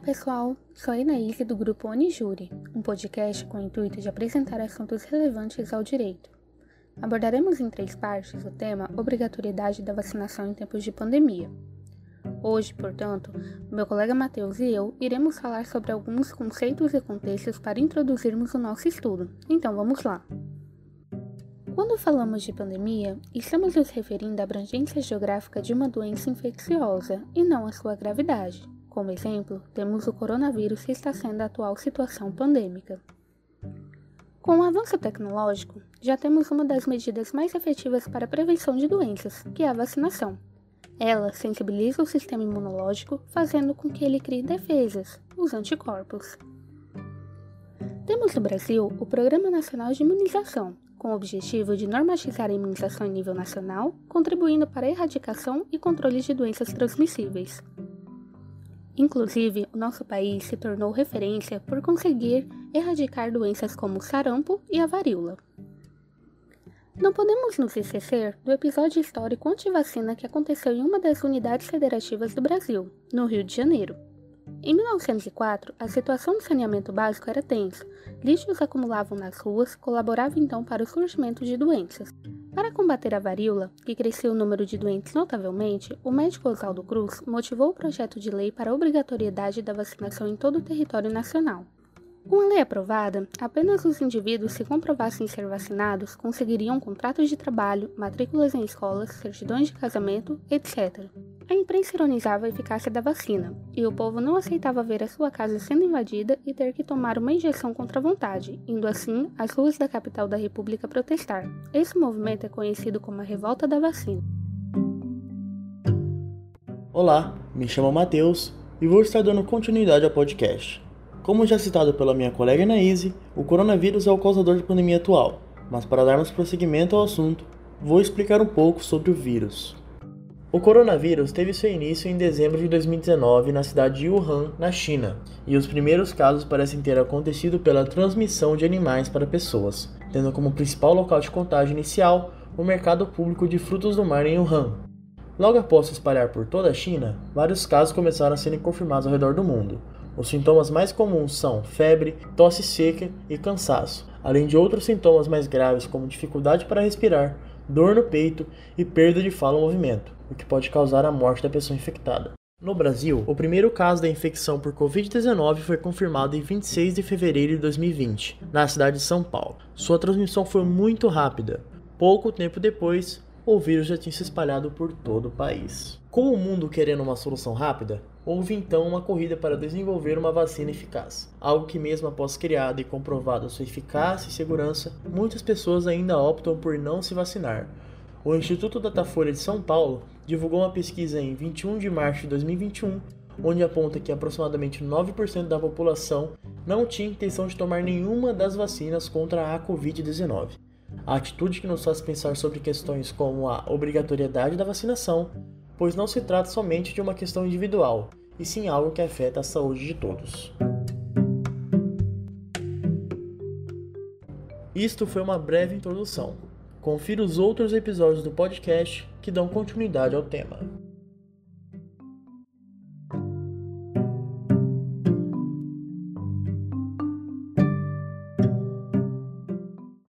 pessoal, sou a Inaíse do grupo Onijuri, um podcast com o intuito de apresentar assuntos relevantes ao direito. Abordaremos em três partes o tema obrigatoriedade da vacinação em tempos de pandemia. Hoje, portanto, meu colega Matheus e eu iremos falar sobre alguns conceitos e contextos para introduzirmos o nosso estudo. Então vamos lá! Quando falamos de pandemia, estamos nos referindo à abrangência geográfica de uma doença infecciosa e não à sua gravidade. Como exemplo, temos o coronavírus que está sendo a atual situação pandêmica. Com o avanço tecnológico, já temos uma das medidas mais efetivas para a prevenção de doenças, que é a vacinação. Ela sensibiliza o sistema imunológico, fazendo com que ele crie defesas, os anticorpos. Temos no Brasil o Programa Nacional de Imunização, com o objetivo de normatizar a imunização em nível nacional, contribuindo para a erradicação e controle de doenças transmissíveis. Inclusive, o nosso país se tornou referência por conseguir erradicar doenças como o sarampo e a varíola. Não podemos nos esquecer do episódio histórico anti-vacina que aconteceu em uma das unidades federativas do Brasil, no Rio de Janeiro. Em 1904, a situação do saneamento básico era tensa. Lixos acumulavam nas ruas, colaborava então para o surgimento de doenças. Para combater a varíola, que crescia o número de doentes notavelmente, o médico Oswaldo Cruz motivou o projeto de lei para a obrigatoriedade da vacinação em todo o território nacional. Com a lei aprovada, apenas os indivíduos que comprovassem ser vacinados conseguiriam contratos de trabalho, matrículas em escolas, certidões de casamento, etc. A imprensa ironizava a eficácia da vacina, e o povo não aceitava ver a sua casa sendo invadida e ter que tomar uma injeção contra a vontade, indo assim às ruas da capital da República protestar. Esse movimento é conhecido como a Revolta da Vacina. Olá, me chamo Matheus e vou estar dando continuidade ao podcast. Como já citado pela minha colega Anaíse, o coronavírus é o causador da pandemia atual, mas para darmos prosseguimento ao assunto, vou explicar um pouco sobre o vírus. O coronavírus teve seu início em dezembro de 2019 na cidade de Wuhan, na China, e os primeiros casos parecem ter acontecido pela transmissão de animais para pessoas, tendo como principal local de contágio inicial o mercado público de frutos do mar em Wuhan. Logo após se espalhar por toda a China, vários casos começaram a serem confirmados ao redor do mundo, os sintomas mais comuns são febre, tosse seca e cansaço, além de outros sintomas mais graves como dificuldade para respirar, dor no peito e perda de fala ou movimento, o que pode causar a morte da pessoa infectada. No Brasil, o primeiro caso da infecção por Covid-19 foi confirmado em 26 de fevereiro de 2020, na cidade de São Paulo. Sua transmissão foi muito rápida. Pouco tempo depois, o vírus já tinha se espalhado por todo o país. Com o mundo querendo uma solução rápida, houve então uma corrida para desenvolver uma vacina eficaz, algo que, mesmo após criada e comprovada sua eficácia e segurança, muitas pessoas ainda optam por não se vacinar. O Instituto Datafolha de São Paulo divulgou uma pesquisa em 21 de março de 2021, onde aponta que aproximadamente 9% da população não tinha intenção de tomar nenhuma das vacinas contra a Covid-19. A atitude que nos faz pensar sobre questões como a obrigatoriedade da vacinação, pois não se trata somente de uma questão individual, e sim algo que afeta a saúde de todos. Isto foi uma breve introdução. Confira os outros episódios do podcast que dão continuidade ao tema.